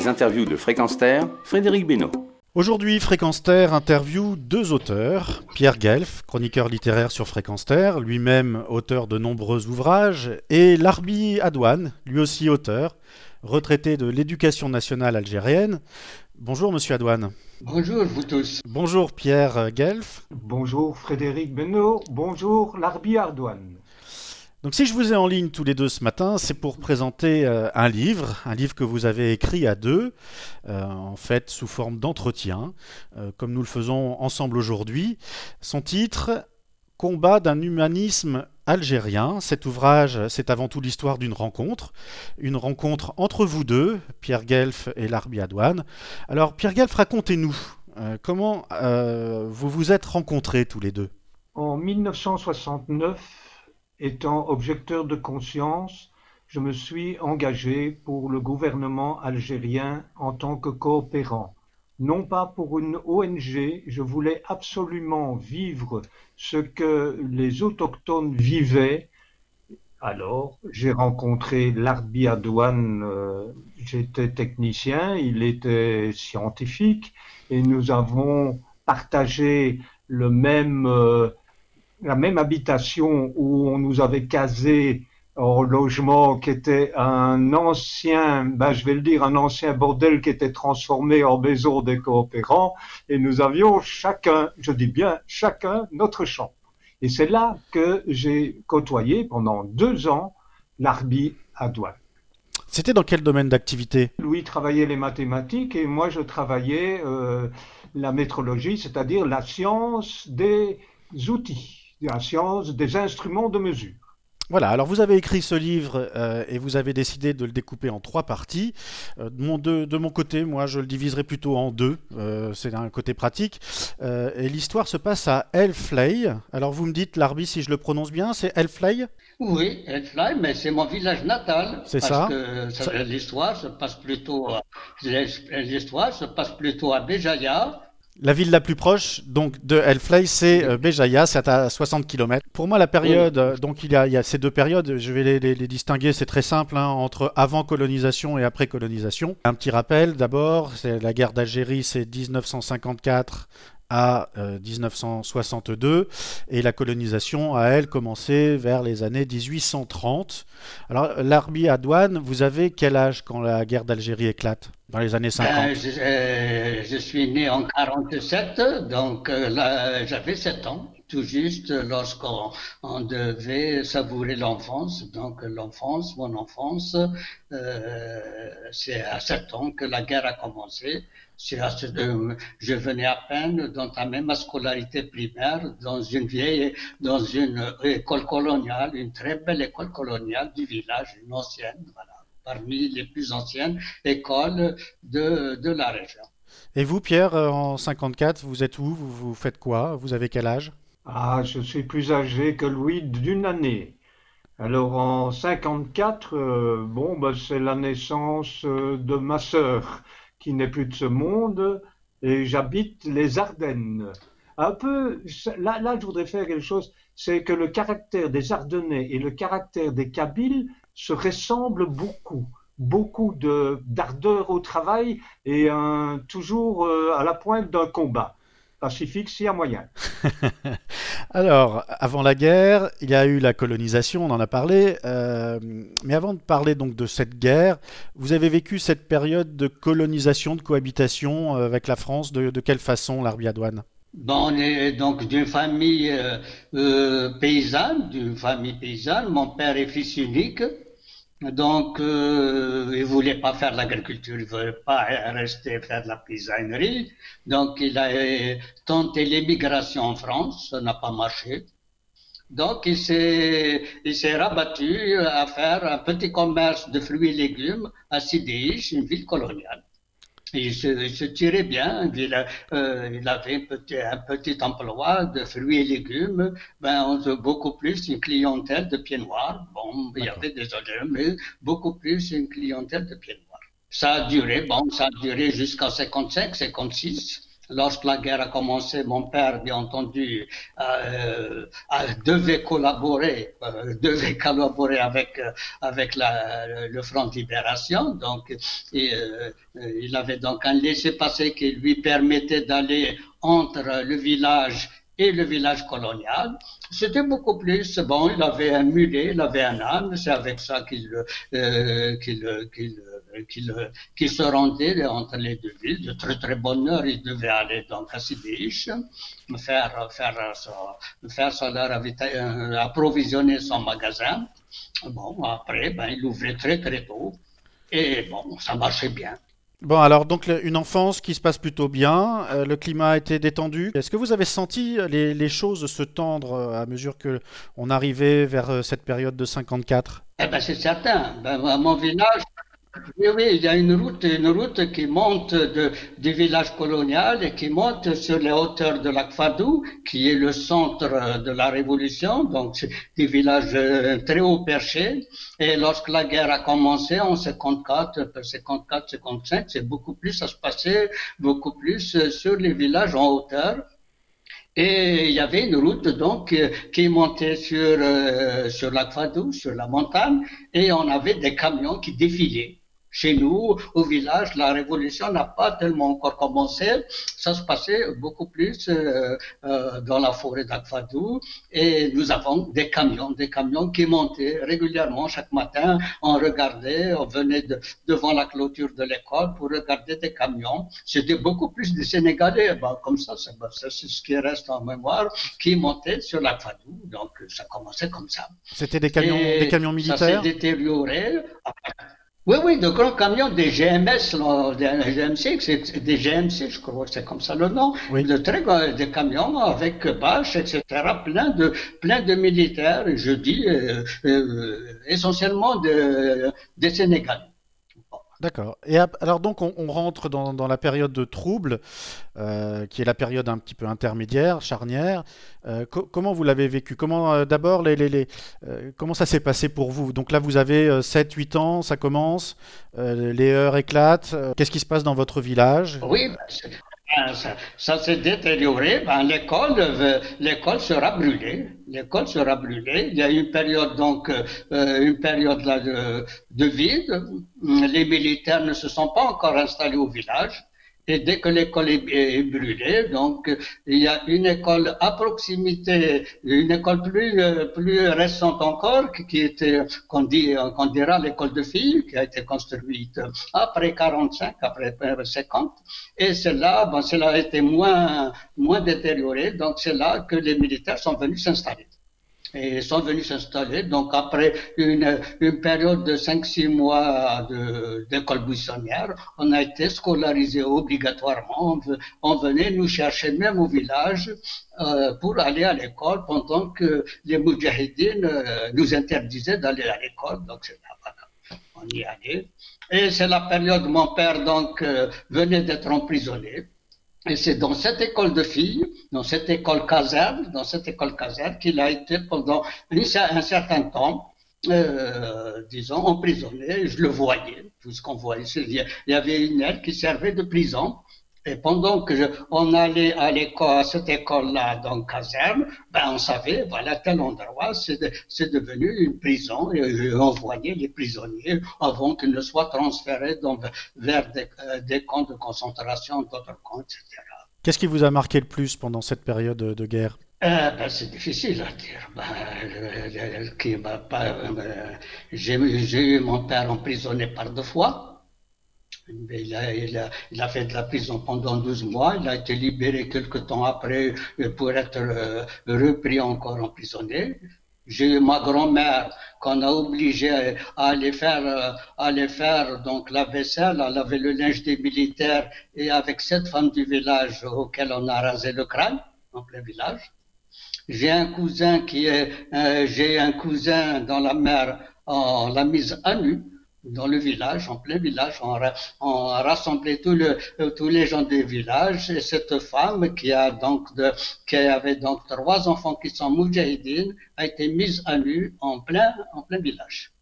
Les interviews de Fréquence Terre, Frédéric Benoît. Aujourd'hui, Fréquence Terre interview deux auteurs. Pierre Guelf, chroniqueur littéraire sur Fréquence Terre, lui-même auteur de nombreux ouvrages, et Larbi Adouane, lui aussi auteur, retraité de l'éducation nationale algérienne. Bonjour Monsieur Adouane. Bonjour vous tous. Bonjour Pierre Guelf. Bonjour Frédéric Benoît. Bonjour Larbi Adouane. Donc si je vous ai en ligne tous les deux ce matin, c'est pour présenter euh, un livre, un livre que vous avez écrit à deux, euh, en fait sous forme d'entretien, euh, comme nous le faisons ensemble aujourd'hui. Son titre, Combat d'un humanisme algérien. Cet ouvrage, c'est avant tout l'histoire d'une rencontre, une rencontre entre vous deux, Pierre Guelf et Larbi Adouane. Alors Pierre Guelf, racontez-nous, comment vous vous êtes rencontrés tous les deux? En 1969, Étant objecteur de conscience, je me suis engagé pour le gouvernement algérien en tant que coopérant. Non pas pour une ONG, je voulais absolument vivre ce que les autochtones vivaient. Alors, j'ai rencontré l'Arbi Adouane, euh, j'étais technicien, il était scientifique, et nous avons partagé le même euh, la même habitation où on nous avait casé au logement qui était un ancien, ben je vais le dire, un ancien bordel qui était transformé en maison des coopérants, et nous avions chacun, je dis bien chacun, notre chambre. Et c'est là que j'ai côtoyé pendant deux ans l'Arbi à Douane. C'était dans quel domaine d'activité? Louis travaillait les mathématiques et moi je travaillais euh, la métrologie, c'est-à-dire la science des outils la science des instruments de mesure. Voilà, alors vous avez écrit ce livre euh, et vous avez décidé de le découper en trois parties. Euh, de, mon, de, mon, côté, moi, je le diviserai plutôt en deux. Euh, c'est un côté pratique. et l'histoire se passe à Elfley. Alors vous me dites, Larbi, si je le prononce bien, c'est Elfley Oui, Elfley, mais c'est mon village natal. C'est ça. L'histoire se passe plutôt, l'histoire se passe plutôt à Béjaïa la ville la plus proche donc de Elfley, c'est euh, Béjaïa, c'est à 60 km. Pour moi, la période, euh, donc il y, a, ces deux périodes, je vais les, distinguer, c'est très simple, hein, entre avant colonisation et après colonisation. Un petit rappel d'abord, c'est la guerre d'Algérie, c'est 1954 à 1962 euh, et la colonisation a elle commencé vers les années 1830. Alors l'Arbi à douane, vous avez quel âge quand la guerre d'Algérie éclate? Dans les années 50 euh, euh, je, suis né en 47, donc j'avais 7 ans tout juste lorsqu'on on devait savourer l'enfance. Donc l'enfance, mon enfance, c'est à 7 ans que la guerre a commencé. Je venais à peine d'entamer ma scolarité primaire dans une vieille, dans une école coloniale, une très belle école coloniale du village, une ancienne, voilà, parmi les plus anciennes écoles de, de la région. Et vous, Pierre, euh, en 54, vous êtes où? Vous, vous faites quoi? Vous avez quel âge? Ah, je suis plus âgé que Louis d'une année. Alors en 54, euh, bon, bah, c'est la naissance euh, de ma sœur qui n'est plus de ce monde, et j'habite les Ardennes. Un peu, là, là, je voudrais faire quelque chose, c'est que le caractère des Ardennais et le caractère des Kabyles se ressemblent beaucoup. Beaucoup d'ardeur au travail et un, toujours euh, à la pointe d'un combat pacifique s'il y a moyen. Alors, avant la guerre, il y a eu la colonisation, on en a parlé. Euh, mais avant de parler donc de cette guerre, vous avez vécu cette période de colonisation, de cohabitation euh, avec la France. De, quelle façon, l'Arbiadouane Bon, on est donc d'une famille euh, paysanne, d'une famille paysanne. Mon père est fils unique. Donc, euh, il voulait pas faire l'agriculture, il voulait pas rester faire de la paysannerie. Donc, il a tenté l'émigration en France, ça n'a pas marché. Donc, il s'est, il s'est rabattu à faire un petit commerce de fruits et légumes à Sidéich, une ville coloniale. Il se, se, tirait bien, il, euh, il avait un petit, un petit, emploi de fruits et légumes, ben, on, beaucoup plus une clientèle de pieds noirs. Bon, il y avait des autres, mais beaucoup plus une clientèle de pieds noirs. Ça a duré, bon, ça a duré jusqu'en 55, 56. Lorsque la guerre a commencé, mon père, bien entendu, euh, devait collaborer, euh, devait collaborer avec euh, avec la, le Front de Libération. Donc, euh, il avait donc un laissez-passer qui lui permettait d'aller entre le village et le village colonial. C'était beaucoup plus, bon, il avait un mulet, il avait un âne, c'est avec ça qu'il euh, qu'il qu'il qu'il se rendait entre les deux villes. De très très bonne heure, il devait aller donc à Sibiche, faire, faire, faire son, euh, approvisionner son magasin. Bon, après, ben, il ouvrait très très tôt. Et bon, ça marchait bien. Bon, alors donc une enfance qui se passe plutôt bien, euh, le climat a été détendu. Est-ce que vous avez senti les, les choses se tendre euh, à mesure que on arrivait vers cette période de 54 Eh ben c'est certain. Ben, à mon village, oui, oui, il y a une route, une route qui monte de, du village colonial et qui monte sur les hauteurs de l'Akfadou, qui est le centre de la révolution, donc des villages euh, très haut perché. Et lorsque la guerre a commencé en 54, 54, 55, c'est beaucoup plus, ça se passait beaucoup plus euh, sur les villages en hauteur. Et il y avait une route donc euh, qui montait sur euh, sur l'Akfadou, sur la montagne, et on avait des camions qui défilaient. Chez nous, au village, la révolution n'a pas tellement encore commencé. Ça se passait beaucoup plus euh, euh, dans la forêt d'Akfadou. Et nous avons des camions, des camions qui montaient régulièrement chaque matin. On regardait, on venait devant la clôture de l'école pour regarder des camions. C'était beaucoup plus des Sénégalais, ben, comme ça, c'est ce qui reste en mémoire, qui montaient sur l'Akfadou. Donc ça commençait comme ça. C'était des camions, des camions militaires. Ça s'est détérioré. Oui, oui, de grands camions, des GMS, des GMC, des GMC, je crois que c'est comme ça le nom, oui. de très des camions avec bâches, etc., plein de, plein de militaires, je dis, euh, euh, essentiellement de, des Sénégalais. D'accord. Et alors donc on, rentre dans, la période de trouble, euh, qui est la période un petit peu intermédiaire, charnière. Euh, comment vous l'avez vécu? Comment euh, d'abord les, les, comment ça s'est passé pour vous? Donc là vous avez 7-8 ans, ça commence, les heures éclatent. Qu'est-ce qui se passe dans votre village? Oui, bah, ça, ça s'est détérioré. Ben, l'école, euh, l'école sera brûlée. L'école sera brûlée. Il y a une période donc, euh, une période de vide. Les militaires ne se sont pas encore installés au village. Et dès que l'école est, brûlée, donc il y a une école à proximité, une école plus plus récente encore, qui était qu'on dit qu'on dira l'école de filles, qui a été construite après 45, après 50, et celle-là, bon, cela a été moins moins détérioré, donc c'est là que les militaires sont venus s'installer et sont venus s'installer. Donc après une, une période de 5-6 mois d'école buissonnière, on a été scolarisé obligatoirement. On, venait nous chercher même au village euh, pour aller à l'école pendant que les moudjahidines euh, nous interdisaient d'aller à l'école. Donc c'est là, on y allait. Et c'est la période où mon père donc euh, venait d'être emprisonné. Et c'est dans cette école de filles, dans cette école caserne, dans cette école caserne qu'il a été pendant un certain temps, euh, disons, emprisonné. Je le voyais, tout ce qu'on voyait. Il y avait une aile qui servait de prison. Et pendant que je, on allait à l'école, à cette école-là, dans caserne, ben on savait, voilà, tel endroit, c'est de, devenu une prison et on voyait les prisonniers avant qu'ils ne soient transférés vers des, euh, des, camps de concentration, d'autres camps, etc. Qu'est-ce qui vous a marqué le plus pendant cette période de, guerre? Euh, ben, c'est difficile à dire. Ben, euh, j'ai eu mon père emprisonné par deux fois. Il a, fait de la prison pendant 12 mois. Il a été libéré quelque temps après pour être euh, repris encore emprisonné. J'ai eu ma grand-mère qu'on a obligé à aller faire, euh, à aller faire donc la vaisselle, à laver le linge des militaires et avec cette femme du village auquel on a rasé le crâne en plein village. J'ai un cousin qui est, euh, j'ai un cousin dans la mer, on l'a mise à nu dans le village, en plein village, on, on le, tous les gens du village et cette femme qui a donc de, qui avait donc trois enfants qui sont moudjahidines a été mise à nu en plein, en plein village.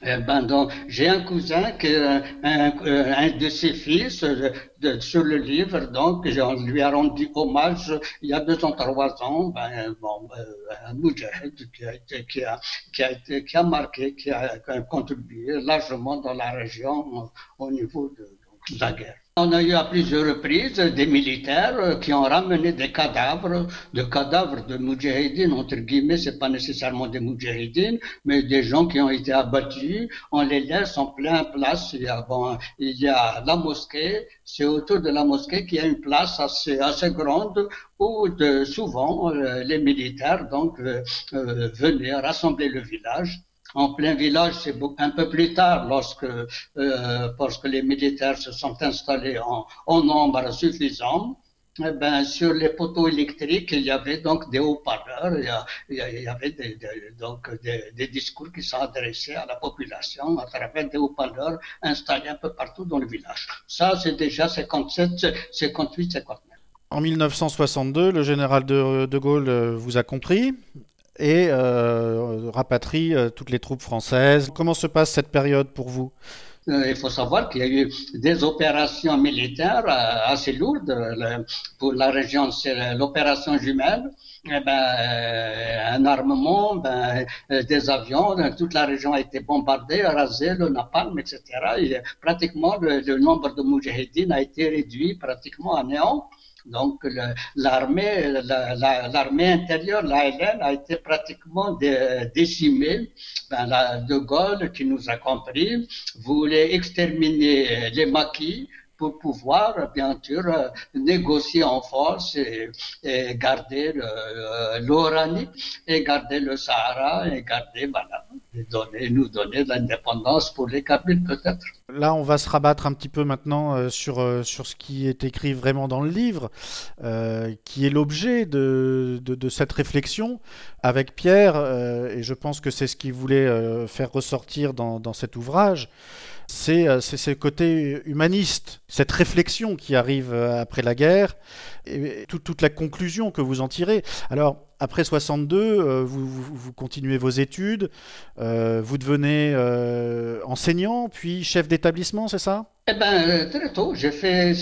Eh ben donc, j'ai un cousin qui un, un, de ses fils de, sur le livre, donc on lui a rendu hommage il y a deux ans, trois ans, ben, bon, un moujahid qui a, qui, a, qui, a qui a marqué, qui a contribué largement dans la région au niveau de, de la guerre. On a eu à plusieurs reprises des militaires qui ont ramené des cadavres, de cadavres de moudjahidines, entre guillemets, c'est pas nécessairement des moudjahidines, mais des gens qui ont été abattus. On les laisse en plein place. Il y a, la mosquée, c'est autour de la mosquée qu'il y a une place assez, assez grande où souvent euh, les militaires donc euh, euh, venaient rassembler le village en plein village, c'est un peu plus tard, lorsque, euh, les militaires se sont installés en, nombre suffisant. Eh ben, sur les poteaux électriques, il y avait donc des haut-parleurs, il, y avait des, donc des, discours qui sont adressés à la population à travers des haut-parleurs installés un peu partout dans le village. Ça, c'est déjà 57, 58, 59. En 1962, le général de, de Gaulle euh, vous a compris et euh, rapatrie euh, toutes les troupes françaises. Comment se passe cette période pour vous? Euh, il faut savoir qu'il y a eu des opérations militaires assez lourdes pour la région. C'est l'opération jumelle, eh ben, un armement, ben, des avions, toute la région a été bombardée, rasée, le napalm, etc. Et pratiquement le, nombre de moudjahidines a été réduit pratiquement à néant. Donc l'armée, l'armée intérieure, l'ALN, a été pratiquement décimée. Ben, de Gaulle, qui nous a compris, voulait exterminer les maquis pour pouvoir, bien sûr, négocier en force et, garder l'Oranie et garder le Sahara et garder, voilà, nous donner l'indépendance pour les Kabyles peut-être. Là, on va se rabattre un petit peu maintenant euh, sur, euh, sur ce qui est écrit vraiment dans le livre, euh, qui est l'objet de, de, cette réflexion avec Pierre, et je pense que c'est ce qu'il voulait faire ressortir dans, dans cet ouvrage. Euh, c'est ce côté humaniste, cette réflexion qui arrive euh, après la guerre, et toute la conclusion que vous en tirez. Alors, après 62, euh, vous, vous, continuez vos études, vous devenez enseignant, puis chef d'établissement, c'est ça? Eh bien, très tôt, j'ai fait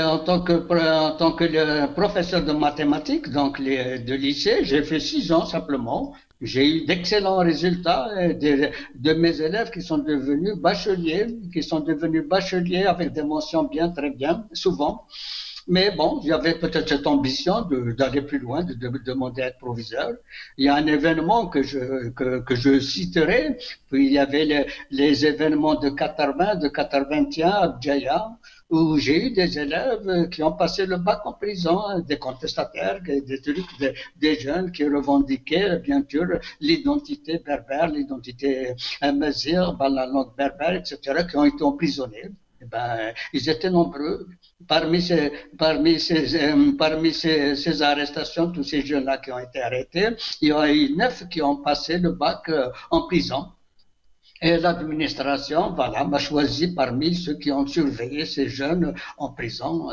en tant que, en tant que professeur de mathématiques, donc de lycée, j'ai fait six ans simplement. J'ai eu d'excellents résultats euh, de, mes élèves qui sont devenus bacheliers, qui sont devenus bacheliers avec des mentions bien, très bien, souvent. Mais bon, j'avais peut-être cette ambition d'aller plus loin, de, de, demander à être proviseur. Il y a un événement que je, que, que je citerai, puis il y avait les, les événements de 80, de 81 à Djaya, où j'ai eu des élèves qui ont passé le bac en prison, hein, des contestataires, des trucs, des, jeunes qui revendiquaient bien sûr l'identité berbère, l'identité mazir, la langue berbère, etc., qui ont été emprisonnés. Eh ben, ils étaient nombreux. Parmi ces, parmi ces, euh, parmi ces, ces arrestations, tous ces jeunes-là qui ont été arrêtés, il y a eu neuf qui ont passé le bac euh, en prison. Et l'administration, voilà, m'a choisi parmi ceux qui ont surveillé ces jeunes en prison.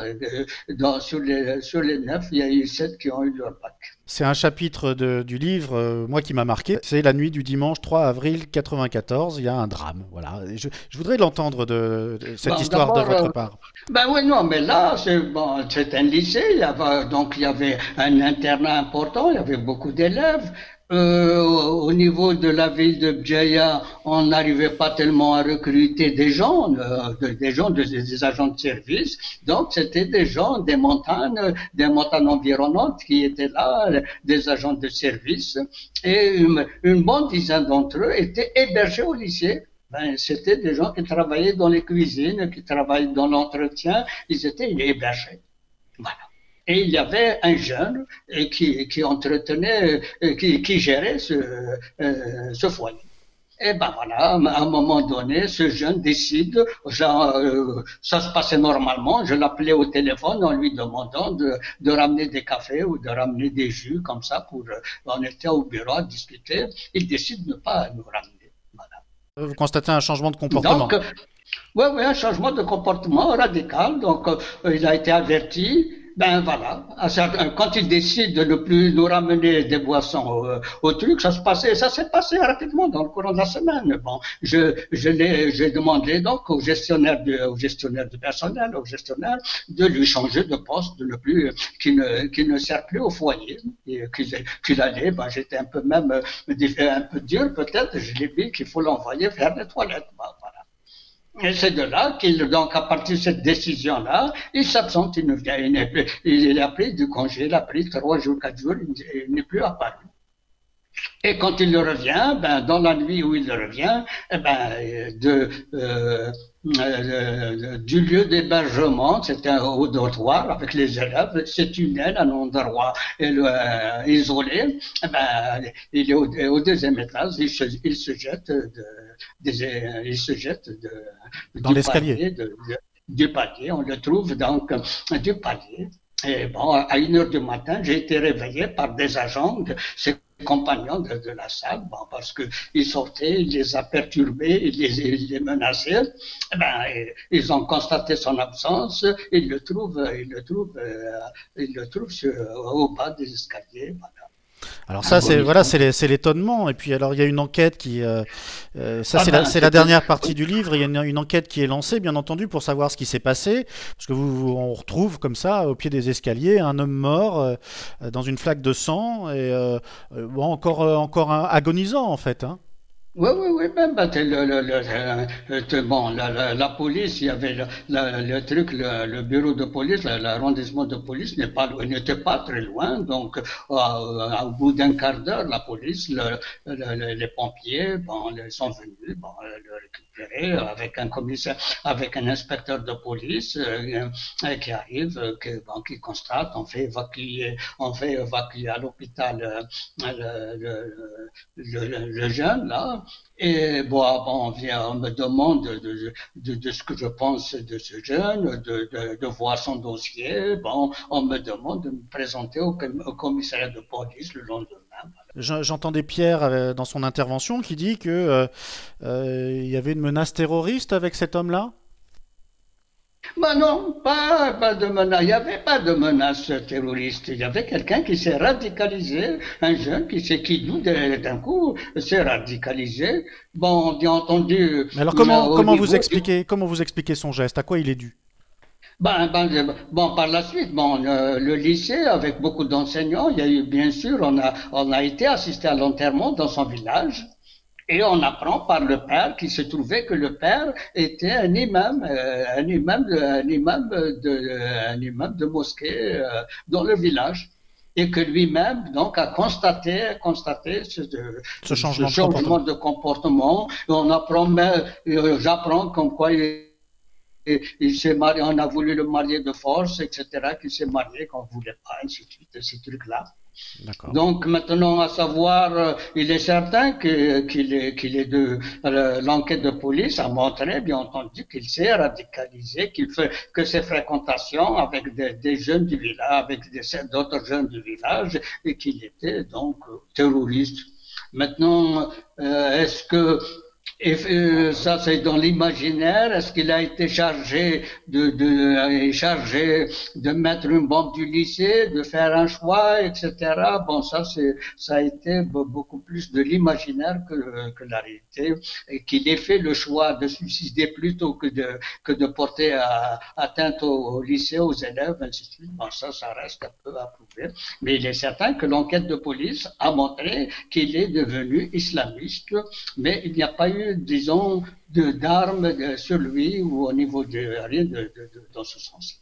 Dans, sur, les, sur les neuf, il y a eu sept qui ont eu leur bac. C'est un chapitre de, du livre, euh, moi qui m'a marqué. C'est la nuit du dimanche 3 avril 94. Il y a un drame. Voilà. Je, je voudrais l'entendre de, cette histoire de votre euh, part. Ben oui, non, mais là, c'est bon, un lycée. Il y avait, donc il y avait un internat important. Il y avait beaucoup d'élèves. Euh, au niveau de la ville de Bjaya, on n'arrivait pas tellement à recruter des gens, euh, des gens, des, agents de service. Donc, c'était des gens des montagnes, des montagnes environnantes qui étaient là, des agents de service. Et une, bonne dizaine d'entre eux étaient hébergés au lycée. Ben, c'était des gens qui travaillaient dans les cuisines, qui travaillaient dans l'entretien. Ils étaient hébergés. Voilà. Et il y avait un jeune euh, qui, qui entretenait, euh, qui, qui gérait ce, euh, ce foyer. Et ben voilà, à un moment donné, ce jeune décide, ça, ça se passait normalement, je l'appelais au téléphone en lui demandant de, de, ramener des cafés ou de ramener des jus comme ça pour, on était au bureau à discuter, il décide de ne pas nous ramener. Voilà. Vous constatez un changement de comportement oui, oui, un changement de comportement radical. Donc, il a été averti ben voilà, quand il décide de ne plus nous ramener des boissons au, truc, ça se passait, ça s'est passé rapidement dans le courant de la semaine. Bon, je, je l'ai, j'ai demandé donc au gestionnaire du, au gestionnaire du personnel, au gestionnaire, de lui changer de poste, de ne plus, qu'il ne, qu'il ne sert plus au foyer, et qu'il, allait, ben j'étais un peu même, un peu dur peut-être, je l'ai dit qu'il faut l'envoyer faire les toilettes. Et c'est de là qu'il, donc, à partir de cette décision-là, il s'absente, il ne vient, il, il a pris du congé, il a pris trois jours, quatre jours, il n'est plus apparu. Et quand il revient, ben, dans la nuit où il revient, eh ben, de, euh, euh, du lieu d'hébergement, c'était au dortoir avec les élèves, c'est une aile, un endroit euh, isolé, eh ben, il est au, deuxième étage, il se, il se jette, de, il se jette de, dans l'escalier. Du palier, on le trouve donc du palier. Et bon, à une heure du matin, j'ai été réveillé par des agents, compagnons de, la salle, bon, parce qu'ils sortaient, il les a perturbés, il les, il les menaçait. Eh ben, ils ont constaté son absence, ils le trouvent, ils le trouvent, euh, ils le trouvent au bas des escaliers. Voilà. Alors ça, c'est voilà, c'est l'étonnement. Et puis alors, il y a une enquête qui, euh, euh, ça c'est la, la, dernière partie du livre. Il y a une, enquête qui est lancée, bien entendu, pour savoir ce qui s'est passé, parce que vous, on retrouve comme ça, au pied des escaliers, un homme mort euh, dans une flaque de sang et bon, encore, encore agonisant en fait. Hein. Oui, oui, oui, même ben, le, le, le, bon, la, la, police, il y avait le, truc, le, bureau de police, l'arrondissement de police n'est pas n'était pas très loin, donc au bout d'un quart d'heure, la police, les pompiers, bon, ils sont venus, bon, le récupérer avec un commissaire, avec un inspecteur de police euh, qui arrive, qui, bon, qui constate, on fait évacuer, on fait évacuer à l'hôpital euh, le, le jeune là. Et bon, on, vient, on me demande de, de, de, ce que je pense de ce jeune, de, de, voir son dossier. Bon, on me demande de me présenter au, commissariat de police le lendemain. J'entendais Pierre euh, dans son intervention qui dit que euh, euh, y avait une menace terroriste avec cet homme-là? Ben non, pas, pas de menace. Il n'y avait pas de menace terroriste. Il y avait quelqu'un qui s'est radicalisé, un jeune qui s'est qui d'un coup s'est radicalisé. Bon, bien entendu. Mais alors comment, comment vous expliquez comment vous expliquez son geste? À quoi il est dû? Ben, ben, bon, par la suite, bon, le, lycée, avec beaucoup d'enseignants, il y a eu, bien sûr, on a, on a été assisté à l'enterrement dans son village. Et on apprend par le père qu'il se trouvait que le père était un imam, euh, un imam, de, un imam de, un imam de mosquée euh, dans le village et que lui-même donc a constaté constaté ce, ce changement, de, comportement. Et on apprend, euh, j'apprends comme quoi il, il s'est marié, on a voulu le marier de force, etc. Qu'il s'est marié qu'on voulait pas, ainsi de suite, ces trucs-là. Donc maintenant, à savoir, euh, il est certain qu'il est, de euh, l'enquête de police a montré, bien entendu, qu'il s'est radicalisé, qu'il fait que ses fréquentations avec des, jeunes du village, avec d'autres jeunes du village, et qu'il était donc terroriste. Maintenant, euh, est-ce que et euh, ça, c'est dans l'imaginaire. Est-ce qu'il a été chargé de, de chargé de mettre une bombe du lycée, de faire un choix, etc. Bon, ça, c'est ça a été beaucoup plus de l'imaginaire que, que la réalité. Et qu'il ait fait le choix de suicider plutôt que de que de porter à, atteinte au, lycée, aux élèves, ainsi de suite. Bon, ça, ça reste un peu à prouver. Mais il est certain que l'enquête de police a montré qu'il est devenu islamiste, mais il n'y a pas disons, d'armes sur lui ou au niveau de rien de, dans ce sens.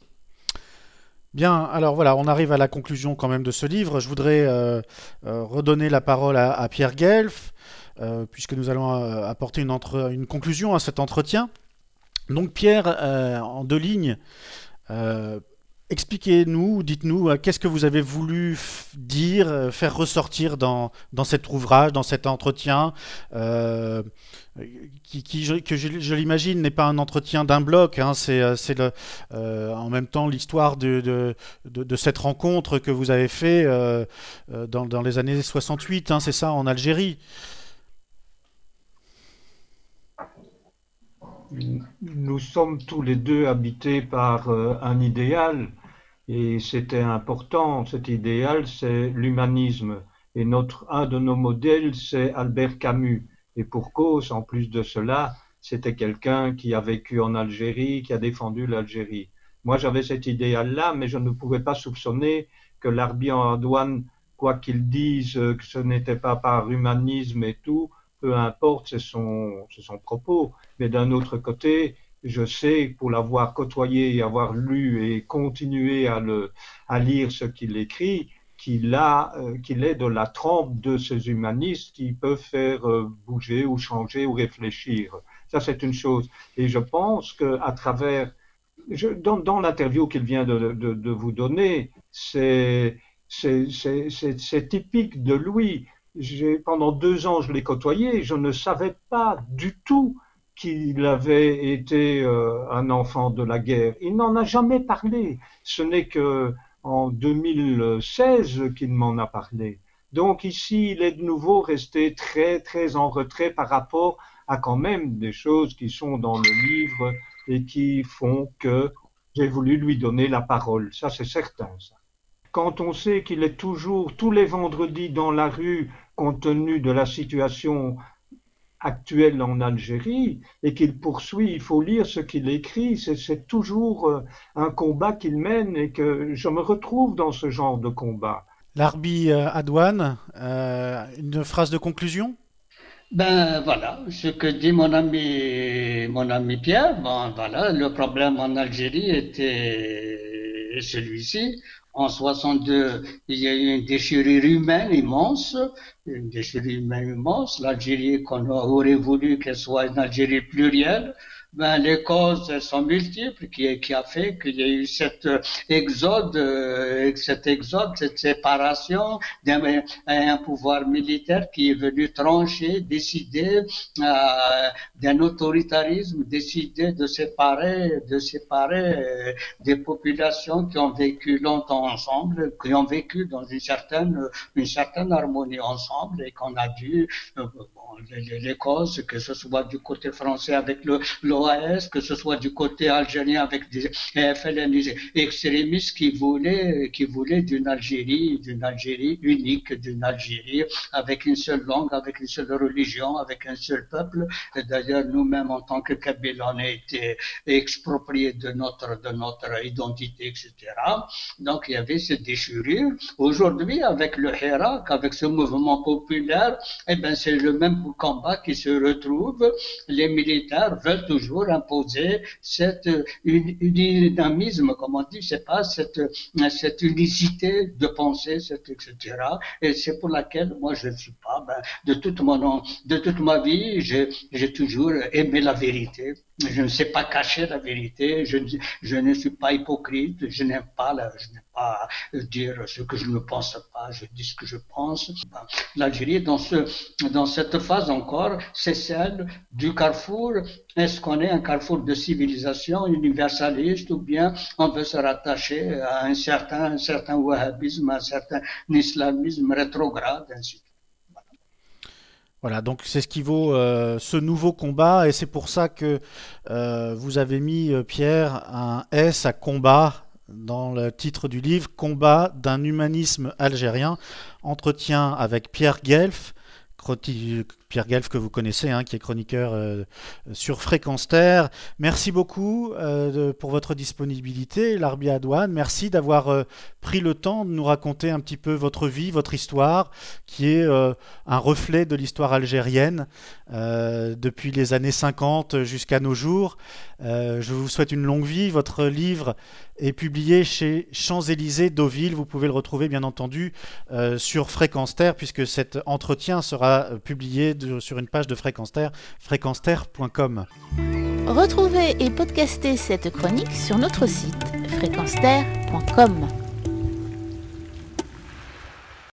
Bien, alors voilà, on arrive à la conclusion quand même de ce livre. Je voudrais euh, euh, redonner la parole à, Pierre Guelf, euh, puisque nous allons apporter une, entre, une, conclusion à cet entretien. Donc Pierre, en deux lignes, Expliquez-nous, dites-nous, euh, qu'est-ce que vous avez voulu dire, euh, faire ressortir dans, cet ouvrage, dans cet entretien, euh, qui, que je, l'imagine n'est pas un entretien d'un bloc, hein, c'est en même temps l'histoire de, cette rencontre que vous avez fait dans, dans, les années 68, hein, c'est ça, en Algérie. Nous sommes tous les deux habités par euh, un idéal, Et c'était important, cet idéal, c'est l'humanisme. Et notre, un de nos modèles, c'est Albert Camus. Et pour cause, en plus de cela, c'était quelqu'un qui a vécu en Algérie, qui a défendu l'Algérie. Moi, j'avais cet idéal-là, mais je ne pouvais pas soupçonner que l'Arbi en douane, quoi qu'il dise que ce n'était pas par humanisme et tout, peu importe, son, son propos. Mais d'un autre côté, je sais, pour l'avoir côtoyé avoir lu et continué à, le, à lire ce qu'il écrit, qu'il a, euh, est de la trempe de ces humanistes qui peuvent faire euh, bouger ou changer ou réfléchir. Ça, c'est une chose. Et je pense que à travers, dans, dans l'interview qu'il vient de, de, vous donner, c'est typique de lui. Pendant deux ans, je l'ai côtoyé. Je ne savais pas du tout qu'il avait été euh, un enfant de la guerre. Il n'en a jamais parlé. Ce n'est que en 2016 qu'il m'en a parlé. Donc ici, il est de nouveau resté très très en retrait par rapport à quand même des choses qui sont dans le livre et qui font que j'ai voulu lui donner la parole. Ça, c'est certain. Ça. Quand on sait qu'il est toujours tous les vendredis dans la rue, compte tenu de la situation actuel en Algérie et qu'il poursuit. Il faut lire ce qu'il écrit. C'est toujours euh, un combat qu'il mène et que je me retrouve dans ce genre de combat. Larbi euh, Adouane, euh, une phrase de conclusion? Ben voilà, ce que dit mon ami, mon ami Pierre, bon voilà, le problème en Algérie était celui-ci. En 62, il y a eu une déchirure humaine immense, une déchirure humaine immense. L'Algérie qu'on aurait voulu qu'elle soit une Algérie plurielle, ben, les causes sont multiples qui, qui a fait qu'il y a eu cet exode, euh, cet exode, cette séparation d'un un pouvoir militaire qui est venu trancher, décider euh, d'un autoritarisme, décider de séparer, de séparer euh, des populations qui ont vécu longtemps ensemble, qui ont vécu dans une certaine, une certaine harmonie ensemble et qu'on a dû euh, les, causes, que ce soit du côté français avec le l'OAS, que ce soit du côté algérien avec des FLN extrémistes qui voulaient, qui voulaient d'une Algérie, d'une Algérie unique, d'une Algérie avec une seule langue, avec une seule religion, avec un seul peuple. D'ailleurs, nous-mêmes, en tant que Kabyles, on a été expropriés de notre, de notre identité, etc. Donc, il y avait cette déchirure. Aujourd'hui, avec le Hirak, avec ce mouvement populaire, eh ben, c'est le même combat qui se retrouve, les militaires veulent toujours imposer cette dynamisme, comme on dit, c'est pas cette, cette unicité de pensée, etc. Et c'est pour laquelle moi je ne suis pas, ben, de toute mon, de toute ma vie, j'ai toujours aimé la vérité. Je ne sais pas cacher la vérité. Je, je ne suis pas hypocrite. Je n'aime pas, la, je pas dire ce que je ne pense pas. Je dis ce que je pense. L'Algérie, dans ce, dans cette phase encore, c'est celle du carrefour. Est-ce qu'on est un carrefour de civilisation universaliste ou bien on veut se rattacher à un certain, un certain wahhabisme, un certain islamisme rétrograde, ainsi voilà, donc c'est ce qui vaut euh, ce nouveau combat, et c'est pour ça que euh, vous avez mis, euh, Pierre, un S à combat dans le titre du livre, Combat d'un humanisme algérien, entretien avec Pierre Guelf, Pierre Guelf que vous connaissez, hein, qui est chroniqueur euh, sur Fréquence Terre. Merci beaucoup euh, pour votre disponibilité, Larbi Adouane. Merci d'avoir euh, pris le temps de nous raconter un petit peu votre vie, votre histoire, qui est un reflet de l'histoire algérienne depuis les années 50 jusqu'à nos jours. je vous souhaite une longue vie. Votre livre est publié chez Champs-Élysées Deauville. Vous pouvez le retrouver bien entendu sur Fréquence Terre, puisque cet entretien sera publié sur une page de Fréquence Terre, fréquenceterre.com. Retrouvez et podcastez cette chronique sur notre site fréquenceterre.com.